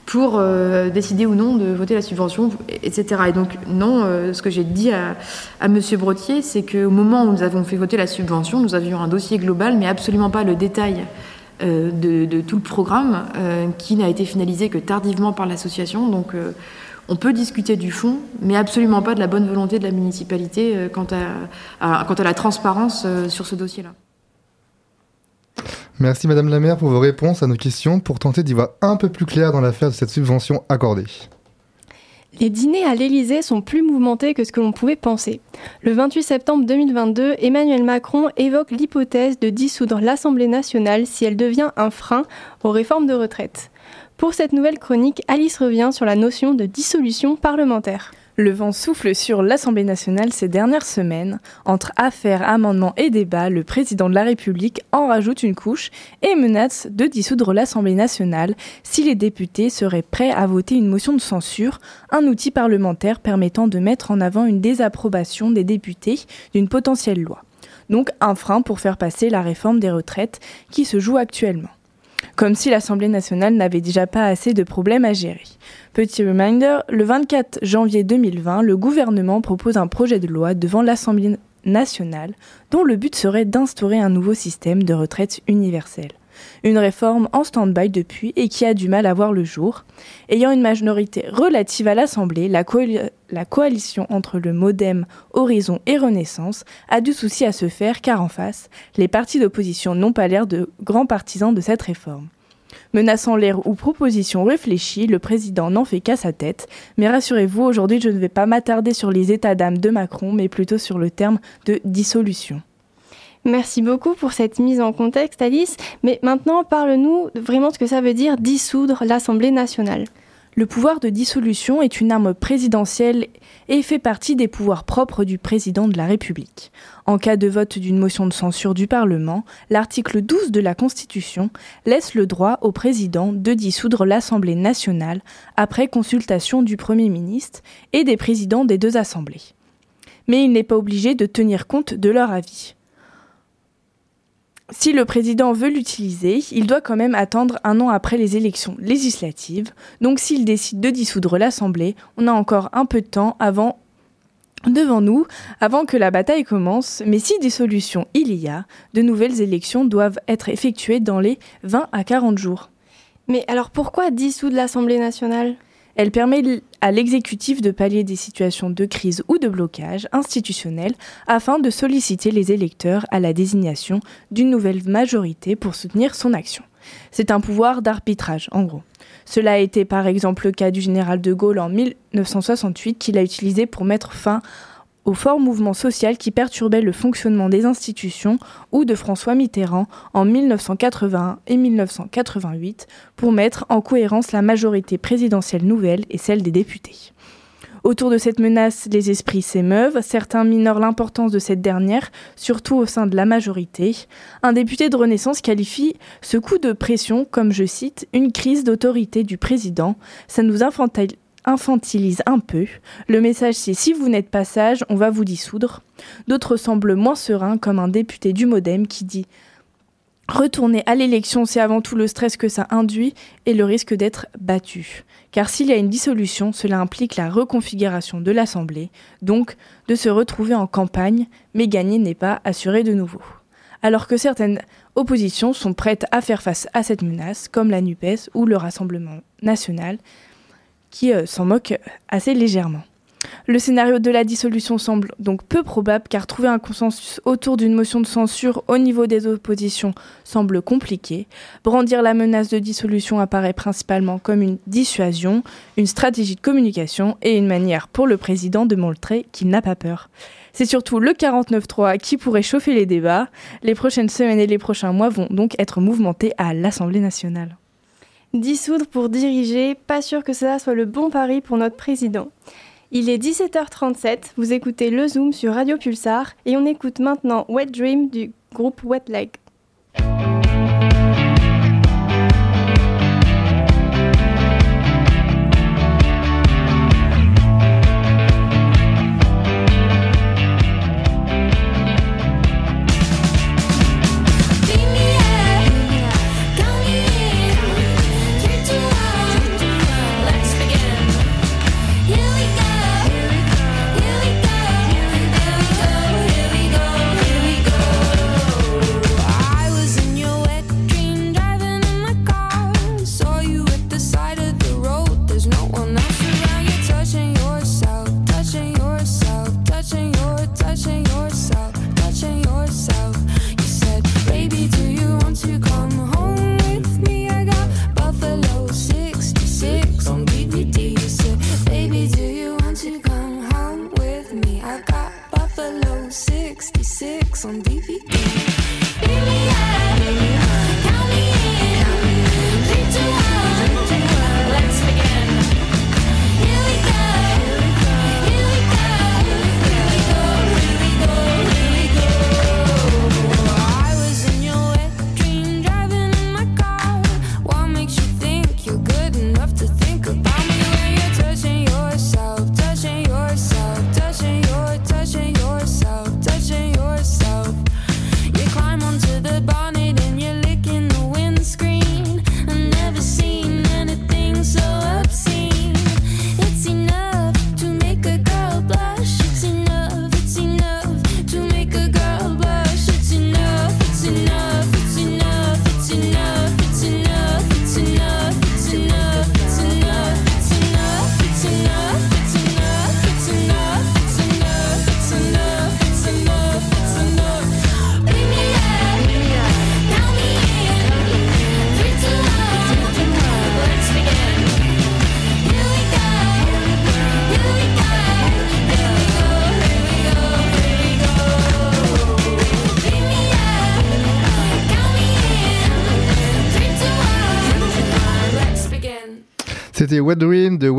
pour euh, décider ou non de voter la subvention, etc. Et donc non, ce que j'ai dit à, à M. Brottier, c'est qu'au moment où nous avons fait voter la subvention, nous avions un dossier global, mais absolument pas le détail de, de, tout le programme, qui n'a été finalisé que tardivement par l'association. Donc on peut discuter du fond, mais absolument pas de la bonne volonté de la municipalité euh, quant à, quant à la transparence euh, sur ce dossier-là. Merci Madame la maire pour vos réponses à nos questions pour tenter d'y voir un peu plus clair dans l'affaire de cette subvention accordée. Les dîners à l'Élysée sont plus mouvementés que ce que l'on pouvait penser. Le 28 septembre 2022, Emmanuel Macron évoque l'hypothèse de dissoudre l'Assemblée nationale si elle devient un frein aux réformes de retraite. Pour cette nouvelle chronique, Alice revient sur la notion de dissolution parlementaire. Le vent souffle sur l'Assemblée nationale ces dernières semaines. Entre affaires, amendements et débats, le président de la République en rajoute une couche et menace de dissoudre l'Assemblée nationale si les députés seraient prêts à voter une motion de censure, un outil parlementaire permettant de mettre en avant une désapprobation des députés d'une potentielle loi. Donc un frein pour faire passer la réforme des retraites qui se joue actuellement comme si l'Assemblée nationale n'avait déjà pas assez de problèmes à gérer. Petit reminder, le 24 janvier 2020, le gouvernement propose un projet de loi devant l'Assemblée nationale dont le but serait d'instaurer un nouveau système de retraite universelle une réforme en stand-by depuis et qui a du mal à voir le jour. Ayant une majorité relative à l'Assemblée, la, coalition entre le Modem, Horizon et Renaissance a du souci à se faire car en face, les partis d'opposition n'ont pas l'air de grands partisans de cette réforme. Menaçant l'air ou proposition réfléchie, le président n'en fait qu'à sa tête. Mais rassurez-vous, aujourd'hui je ne vais pas m'attarder sur les états d'âme de Macron, mais plutôt sur le terme de dissolution. Merci beaucoup pour cette mise en contexte, Alice. Mais maintenant, parle-nous vraiment de ce que ça veut dire dissoudre l'Assemblée nationale. Le pouvoir de dissolution est une arme présidentielle et fait partie des pouvoirs propres du président de la République. En cas de vote d'une motion de censure du Parlement, l'article 12 de la Constitution laisse le droit au président de dissoudre l'Assemblée nationale après consultation du Premier ministre et des présidents des deux assemblées. Mais il n'est pas obligé de tenir compte de leur avis si le président veut l'utiliser, il doit quand même attendre un an après les élections législatives. Donc s'il décide de dissoudre l'Assemblée, on a encore un peu de temps avant devant nous avant que la bataille commence, mais si dissolution il y a, de nouvelles élections doivent être effectuées dans les 20 à 40 jours. Mais alors pourquoi dissoudre l'Assemblée nationale? Elle permet à l'exécutif de pallier des situations de crise ou de blocage institutionnel afin de solliciter les électeurs à la désignation d'une nouvelle majorité pour soutenir son action. C'est un pouvoir d'arbitrage, en gros. Cela a été par exemple le cas du général de Gaulle en 1968 qu'il a utilisé pour mettre fin au fort mouvement social qui perturbait le fonctionnement des institutions ou de François Mitterrand en 1981 et 1988 pour mettre en cohérence la majorité présidentielle nouvelle et celle des députés. Autour de cette menace, les esprits s'émeuvent, certains minorent l'importance de cette dernière, surtout au sein de la majorité. Un député de Renaissance qualifie ce coup de pression comme, je cite, une crise d'autorité du président. Ça nous infantilise un peu. Le message c'est si vous n'êtes pas sage, on va vous dissoudre. D'autres semblent moins sereins, comme un député du Modem qui dit Retourner à l'élection, c'est avant tout le stress que ça induit et le risque d'être battu. Car s'il y a une dissolution, cela implique la reconfiguration de l'Assemblée, donc de se retrouver en campagne, mais gagner n'est pas assuré de nouveau. Alors que certaines oppositions sont prêtes à faire face à cette menace, comme la NUPES ou le Rassemblement national, qui euh, s'en moque assez légèrement. Le scénario de la dissolution semble donc peu probable car trouver un consensus autour d'une motion de censure au niveau des oppositions semble compliqué. Brandir la menace de dissolution apparaît principalement comme une dissuasion, une stratégie de communication et une manière pour le président de montrer qu'il n'a pas peur. C'est surtout le 49-3 qui pourrait chauffer les débats. Les prochaines semaines et les prochains mois vont donc être mouvementés à l'Assemblée nationale. Dissoudre pour diriger, pas sûr que cela soit le bon pari pour notre président. Il est 17h37, vous écoutez Le Zoom sur Radio Pulsar et on écoute maintenant Wet Dream du groupe Wet Leg.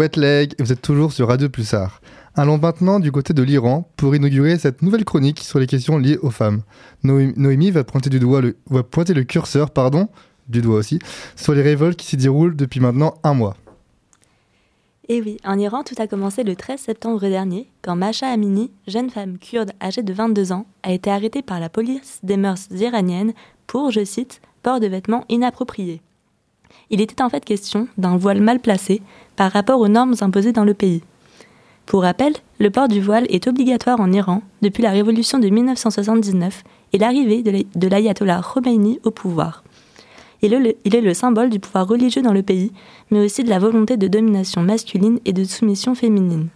Wet Leg et vous êtes toujours sur Radio Pulsar. Allons maintenant du côté de l'Iran pour inaugurer cette nouvelle chronique sur les questions liées aux femmes. Noé- Noémie va pointer, du doigt le, va pointer le curseur pardon, du doigt aussi, sur les révoltes qui s'y déroulent depuis maintenant un mois. Et oui, en Iran, tout a commencé le 13 septembre dernier, quand Masha Amini, jeune femme kurde âgée de 22 ans, a été arrêtée par la police des mœurs iraniennes pour, je cite, port de vêtements inappropriés. Il était en fait question d'un voile mal placé par rapport aux normes imposées dans le pays. Pour rappel, le port du voile est obligatoire en Iran depuis la révolution de 1979 et l'arrivée de l'ay- de l'ayatollah Khomeini au pouvoir. Il est le symbole du pouvoir religieux dans le pays, mais aussi de la volonté de domination masculine et de soumission féminine.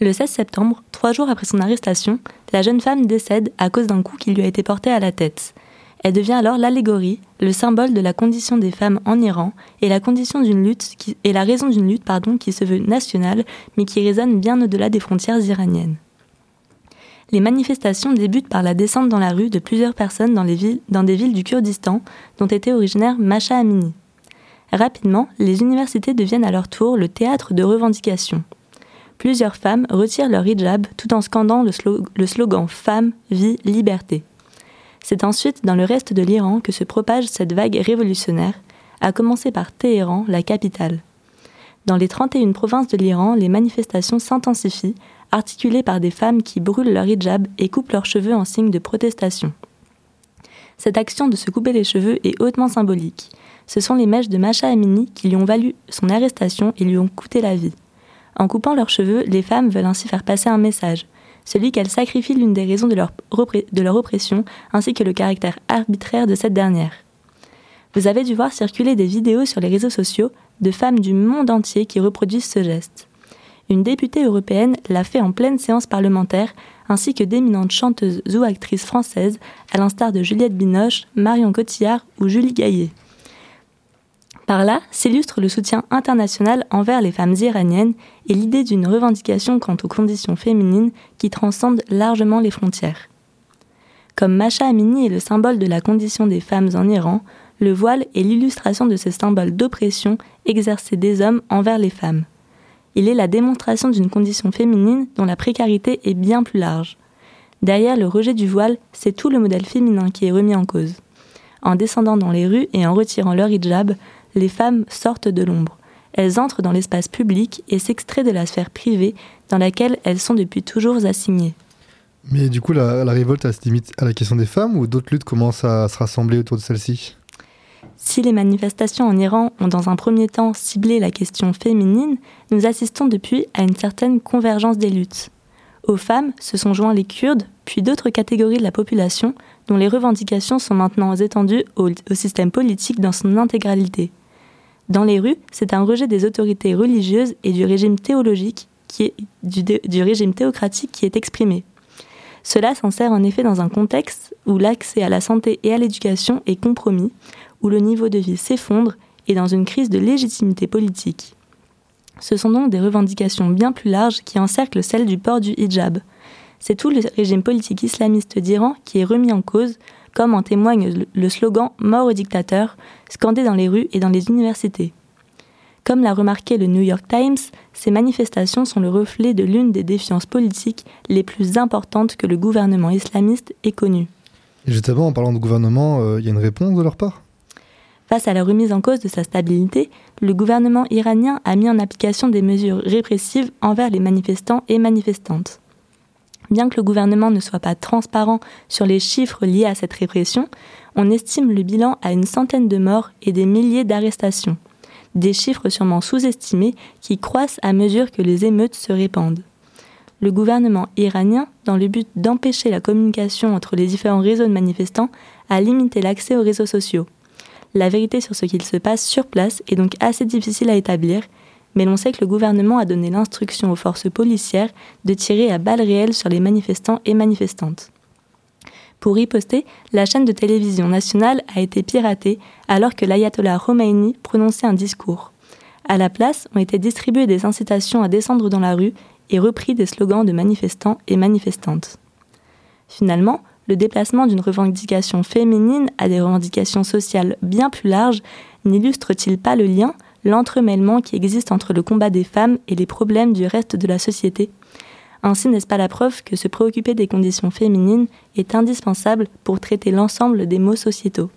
Le 16 septembre, trois jours après son arrestation, la jeune femme décède à cause d'un coup qui lui a été porté à la tête. Elle devient alors l'allégorie, le symbole de la condition des femmes en Iran et la raison d'une lutte qui se veut nationale mais qui résonne bien au-delà des frontières iraniennes. Les manifestations débutent par la descente dans la rue de plusieurs personnes dans, des villes du Kurdistan dont était originaire Masha Amini. Rapidement, les universités deviennent à leur tour le théâtre de revendications. Plusieurs femmes retirent leur hijab tout en scandant le, le slogan Femme, vie, liberté. C'est ensuite dans le reste de l'Iran que se propage cette vague révolutionnaire, à commencer par Téhéran, la capitale. Dans les 31 provinces de l'Iran, les manifestations s'intensifient, articulées par des femmes qui brûlent leur hijab et coupent leurs cheveux en signe de protestation. Cette action de se couper les cheveux est hautement symbolique. Ce sont les mèches de Masha Amini qui lui ont valu son arrestation et lui ont coûté la vie. En coupant leurs cheveux, les femmes veulent ainsi faire passer un message, celui qu'elles sacrifient l'une des raisons de leur, de leur oppression, ainsi que le caractère arbitraire de cette dernière. Vous avez dû voir circuler des vidéos sur les réseaux sociaux de femmes du monde entier qui reproduisent ce geste. Une députée européenne l'a fait en pleine séance parlementaire, ainsi que d'éminentes chanteuses ou actrices françaises, à l'instar de Juliette Binoche, Marion Cotillard ou Julie Gaillet. Par là s'illustre le soutien international envers les femmes iraniennes et l'idée d'une revendication quant aux conditions féminines qui transcendent largement les frontières. Comme Masha Amini est le symbole de la condition des femmes en Iran, le voile est l'illustration de ce symbole d'oppression exercée des hommes envers les femmes. Il est la démonstration d'une condition féminine dont la précarité est bien plus large. Derrière le rejet du voile, c'est tout le modèle féminin qui est remis en cause. En descendant dans les rues et en retirant leur hijab, les femmes sortent de l'ombre. Elles entrent dans l'espace public et s'extraient de la sphère privée dans laquelle elles sont depuis toujours assignées. Mais du coup, la, la révolte, elle se limite à la question des femmes ou d'autres luttes commencent à se rassembler autour de celle-ci Si les manifestations en Iran ont dans un premier temps ciblé la question féminine, nous assistons depuis à une certaine convergence des luttes. Aux femmes se sont joints les Kurdes, puis d'autres catégories de la population dont les revendications sont maintenant étendues au, au système politique dans son intégralité. Dans les rues, c'est un rejet des autorités religieuses et du régime théologique qui est, du, régime théocratique qui est exprimé. Cela s'insère en effet dans un contexte où l'accès à la santé et à l'éducation est compromis, où le niveau de vie s'effondre et dans une crise de légitimité politique. Ce sont donc des revendications bien plus larges qui encerclent celle du port du hijab. C'est tout le régime politique islamiste d'Iran qui est remis en cause, comme en témoigne le slogan Mort au dictateur, scandé dans les rues et dans les universités. Comme l'a remarqué le New York Times, ces manifestations sont le reflet de l'une des défiances politiques les plus importantes que le gouvernement islamiste ait connues. Et justement, en parlant de gouvernement, il euh, y a une réponse de leur part? Face à la remise en cause de sa stabilité, le gouvernement iranien a mis en application des mesures répressives envers les manifestants et manifestantes. Bien que le gouvernement ne soit pas transparent sur les chiffres liés à cette répression, on estime le bilan à une centaine de morts et des milliers d'arrestations. Des chiffres sûrement sous-estimés qui croissent à mesure que les émeutes se répandent. Le gouvernement iranien, dans le but d'empêcher la communication entre les différents réseaux de manifestants, a limité l'accès aux réseaux sociaux. La vérité sur ce qu'il se passe sur place est donc assez difficile à établir, mais l'on sait que le gouvernement a donné l'instruction aux forces policières de tirer à balles réelles sur les manifestants et manifestantes. Pour riposter, la chaîne de télévision nationale a été piratée alors que l'ayatollah Khomeini prononçait un discours. À la place, ont été distribuées des incitations à descendre dans la rue et repris des slogans de manifestants et manifestantes. Finalement, le déplacement d'une revendication féminine à des revendications sociales bien plus larges n'illustre-t-il pas le lien, l'entremêlement qui existe entre le combat des femmes et les problèmes du reste de la société. Ainsi n'est-ce pas la preuve que se préoccuper des conditions féminines est indispensable pour traiter l'ensemble des maux sociétaux?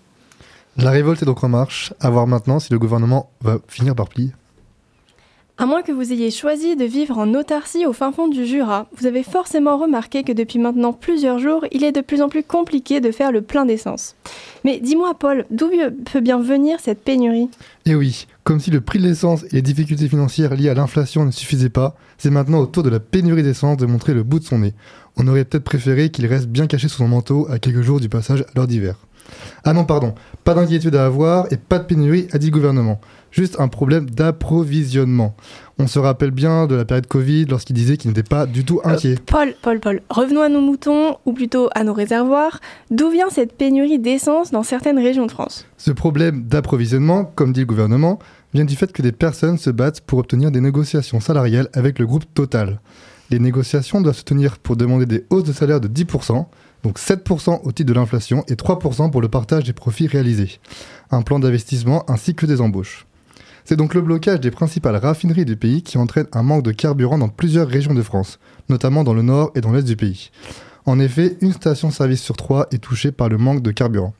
La révolte est donc en marche, à voir maintenant si le gouvernement va finir par plier. À moins que vous ayez choisi de vivre en autarcie au fin fond du Jura, vous avez forcément remarqué que depuis maintenant plusieurs jours, il est de plus en plus compliqué de faire le plein d'essence. Mais dis-moi Paul, d'où peut bien venir cette pénurie? Eh oui, comme si le prix de l'essence et les difficultés financières liées à l'inflation ne suffisaient pas, c'est maintenant au tour de la pénurie d'essence de montrer le bout de son nez. On aurait peut-être préféré qu'il reste bien caché sous son manteau à quelques jours du passage à l'heure d'hiver. Ah non, pardon, pas d'inquiétude à avoir et pas de pénurie, a dit le gouvernement juste un problème d'approvisionnement. On se rappelle bien de la période Covid lorsqu'il disait qu'il n'était pas du tout inquiet. Euh, Paul, Paul, Paul, revenons à nos moutons, ou plutôt à nos réservoirs. D'où vient cette pénurie d'essence dans certaines régions de France? Ce problème d'approvisionnement, comme dit le gouvernement, vient du fait que des personnes se battent pour obtenir des négociations salariales avec le groupe Total. Les négociations doivent se tenir pour demander des hausses de salaire de 10%, donc 7% au titre de l'inflation et 3% pour le partage des profits réalisés, un plan d'investissement ainsi que des embauches. C'est donc le blocage des principales raffineries du pays qui entraîne un manque de carburant dans plusieurs régions de France, notamment dans le nord et dans l'est du pays. En effet, une station-service sur trois est touchée par le manque de carburant.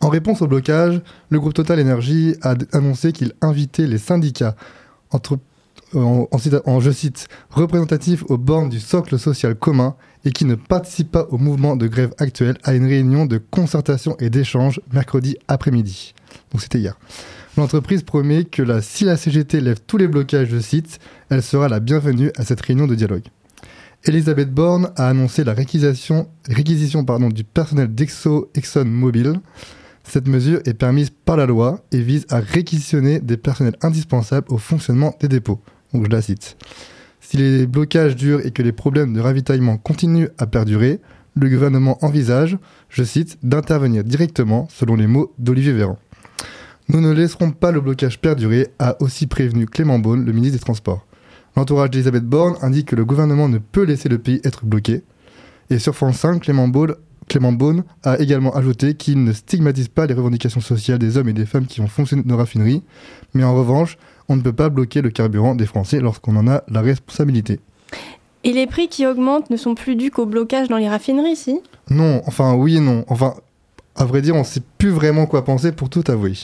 En réponse au blocage, le groupe Total Energy a annoncé qu'il invitait les syndicats, en, en, je cite, représentatifs aux bornes du socle social commun et qui ne participent pas au mouvement de grève actuel à une réunion de concertation et d'échange mercredi après-midi. Donc c'était hier. L'entreprise promet que la, si la CGT lève tous les blocages de sites, elle sera la bienvenue à cette réunion de dialogue. Elisabeth Borne a annoncé la réquisition, du personnel d'Exo ExxonMobil. Cette mesure est permise par la loi et vise à réquisitionner des personnels indispensables au fonctionnement des dépôts. Donc je la cite. Si les blocages durent et que les problèmes de ravitaillement continuent à perdurer, le gouvernement envisage, je cite, d'intervenir directement, selon les mots d'Olivier Véran. Nous ne laisserons pas le blocage perdurer, a aussi prévenu Clément Beaune, le ministre des Transports. L'entourage d'Elisabeth Borne indique que le gouvernement ne peut laisser le pays être bloqué. Et sur France 5, Clément Beaune, a également ajouté qu'il ne stigmatise pas les revendications sociales des hommes et des femmes qui ont fonctionné nos raffineries, mais en revanche, on ne peut pas bloquer le carburant des Français lorsqu'on en a la responsabilité. Et les prix qui augmentent ne sont plus dus qu'au blocage dans les raffineries, si? Non, enfin oui et non. Enfin, à vrai dire, on ne sait plus vraiment quoi penser pour tout avouer.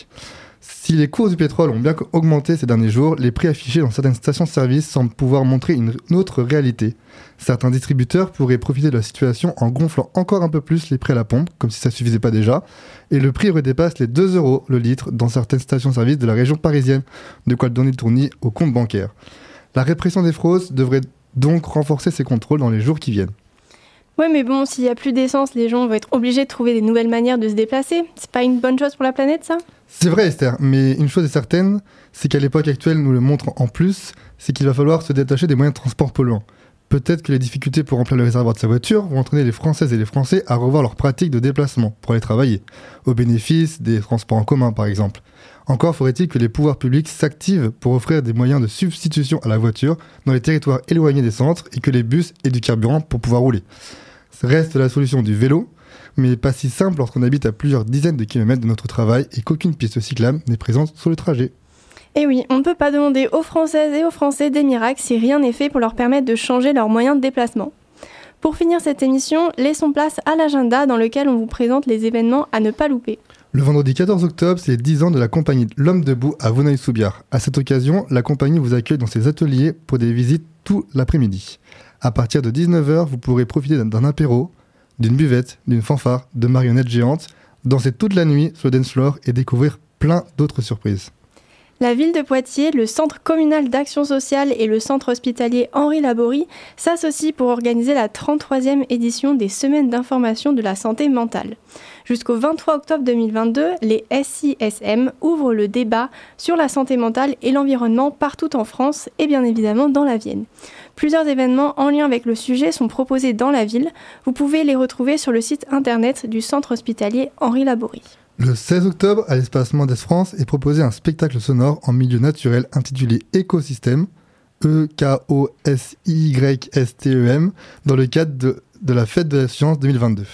Si les cours du pétrole ont bien augmenté ces derniers jours, les prix affichés dans certaines stations-service semblent pouvoir montrer une autre réalité. Certains distributeurs pourraient profiter de la situation en gonflant encore un peu plus les prix à la pompe, comme si ça ne suffisait pas déjà, et le prix redépasse les 2 euros le litre dans certaines stations-service de la région parisienne, de quoi donner le tournis au compte bancaire. La répression des fraudes devrait donc renforcer ces contrôles dans les jours qui viennent. Ouais, mais bon, s'il y a plus d'essence, les gens vont être obligés de trouver des nouvelles manières de se déplacer. C'est pas une bonne chose pour la planète, ça? C'est vrai, Esther, mais une chose est certaine, c'est qu'à l'époque actuelle nous le montre en plus, c'est qu'il va falloir se détacher des moyens de transport polluants. Peut-être que les difficultés pour remplir le réservoir de sa voiture vont entraîner les Françaises et les Français à revoir leurs pratiques de déplacement pour aller travailler, au bénéfice des transports en commun par exemple. Encore faudrait-il que les pouvoirs publics s'activent pour offrir des moyens de substitution à la voiture dans les territoires éloignés des centres et que les bus aient du carburant pour pouvoir rouler reste la solution du vélo, mais pas si simple lorsqu'on habite à plusieurs dizaines de kilomètres de notre travail et qu'aucune piste cyclable n'est présente sur le trajet. Et eh oui, on ne peut pas demander aux Françaises et aux Français des miracles si rien n'est fait pour leur permettre de changer leurs moyens de déplacement. Pour finir cette émission, laissons place à l'agenda dans lequel on vous présente les événements à ne pas louper. Le vendredi 14 octobre, c'est les 10 ans de la compagnie L'Homme Debout à Vouneuil-sous-Biard. À cette occasion, la compagnie vous accueille dans ses ateliers pour des visites tout l'après-midi. À partir de 19h, vous pourrez profiter d'un apéro, d'une buvette, d'une fanfare, de marionnettes géantes, danser toute la nuit sur le dance floor et découvrir plein d'autres surprises. La ville de Poitiers, le Centre communal d'action sociale et le Centre hospitalier Henri Laborie s'associent pour organiser la 33e édition des Semaines d'information de la santé mentale. Jusqu'au 23 octobre 2022, les SISM ouvrent le débat sur la santé mentale et l'environnement partout en France et bien évidemment dans la Vienne. Plusieurs événements en lien avec le sujet sont proposés dans la ville. Vous pouvez les retrouver sur le site internet du centre hospitalier Henri Laborie. Le 16 octobre, à l'espace Mendes France, est proposé un spectacle sonore en milieu naturel intitulé Écosystème, E-K-O-S-Y-S-T-E-M, dans le cadre de, de la Fête de la Science 2022.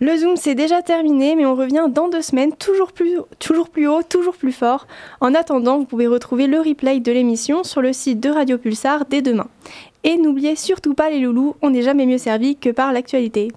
Le Zoom c'est déjà terminé, mais on revient dans deux semaines, toujours plus, toujours plus haut, toujours plus fort. En attendant, vous pouvez retrouver le replay de l'émission sur le site de Radio Pulsar dès demain. Et n'oubliez surtout pas les loulous, on n'est jamais mieux servi que par l'actualité.